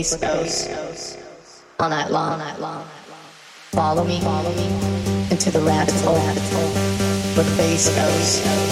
bass goes all night long. Follow me into the rabbit hole where the bass goes.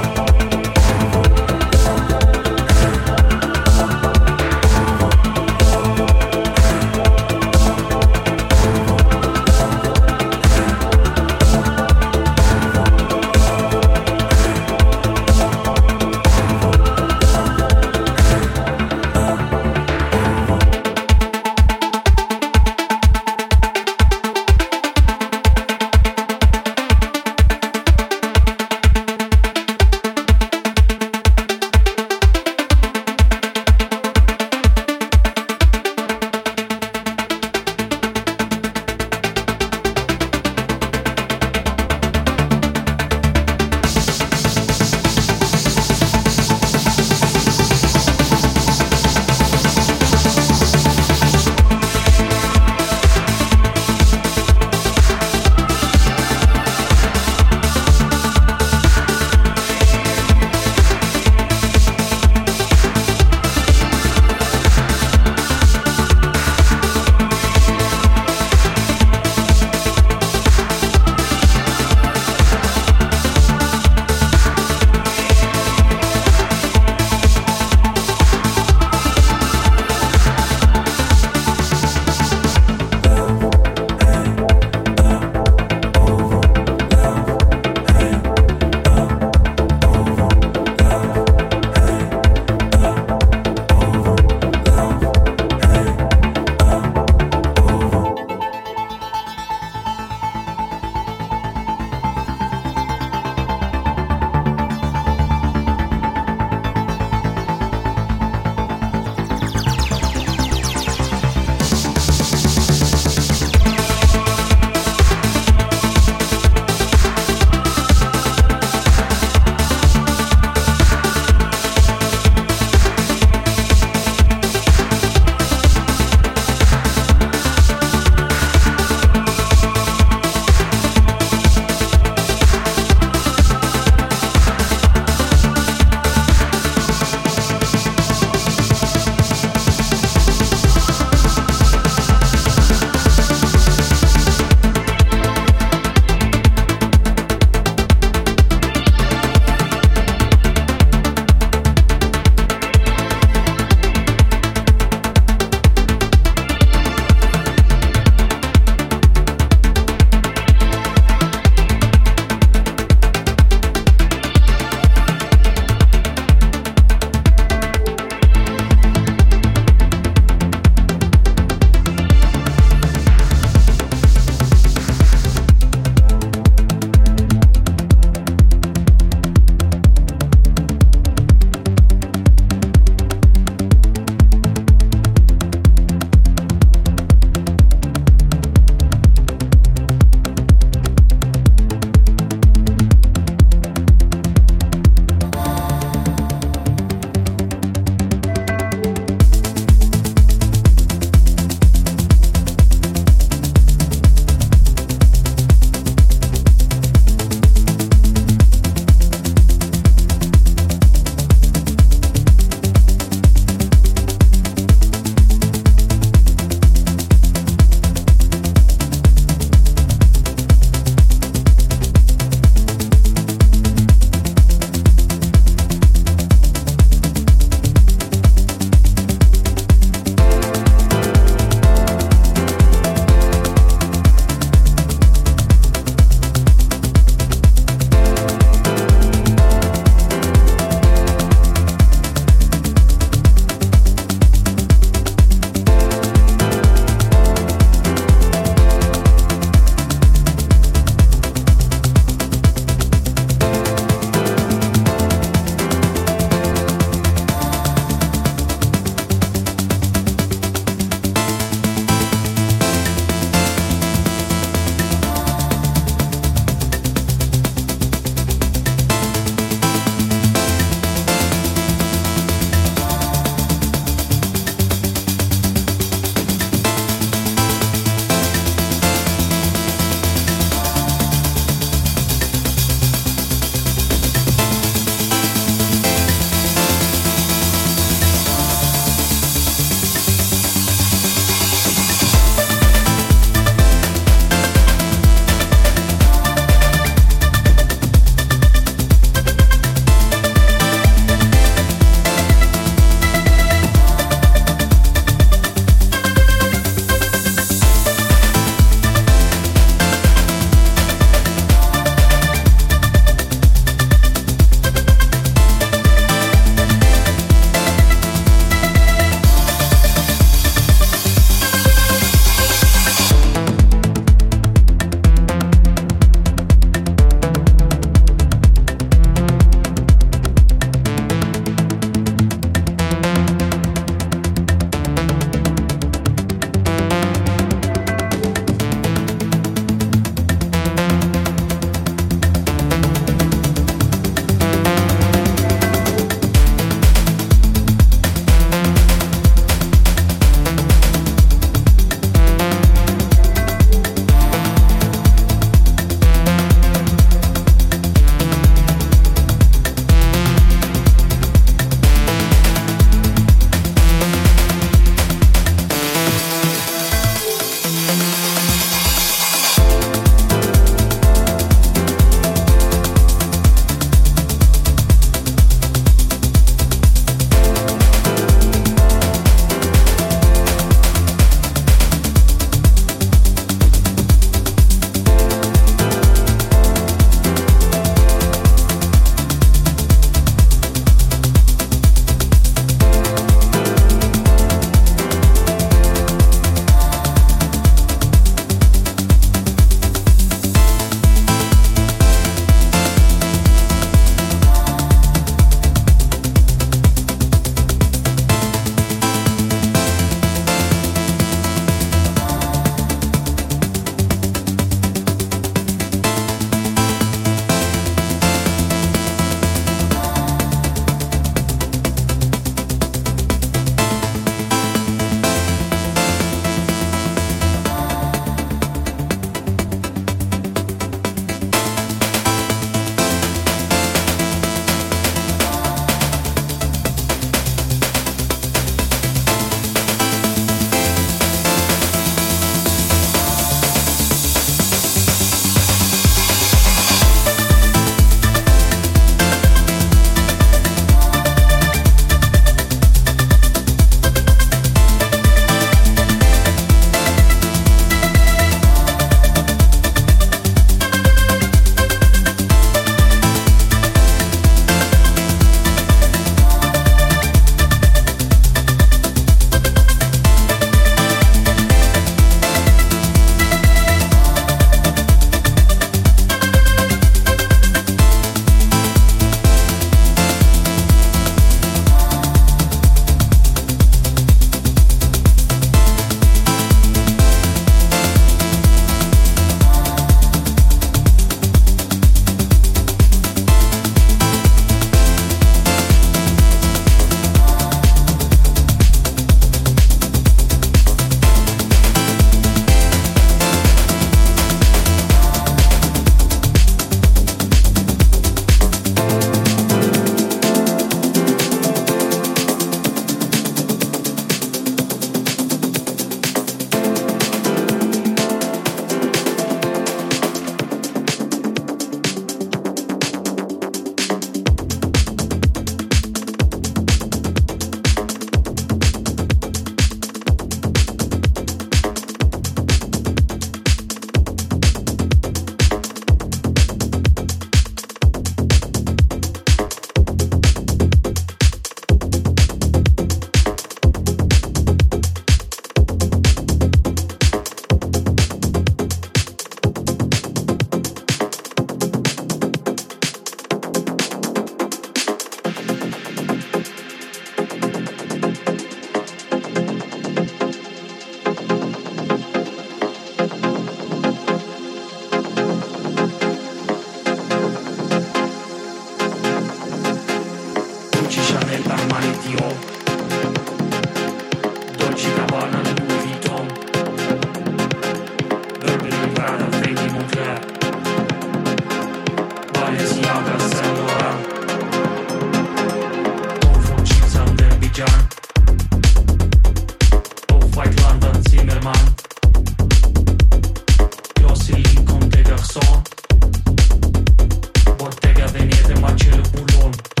Valenciaga, Ferro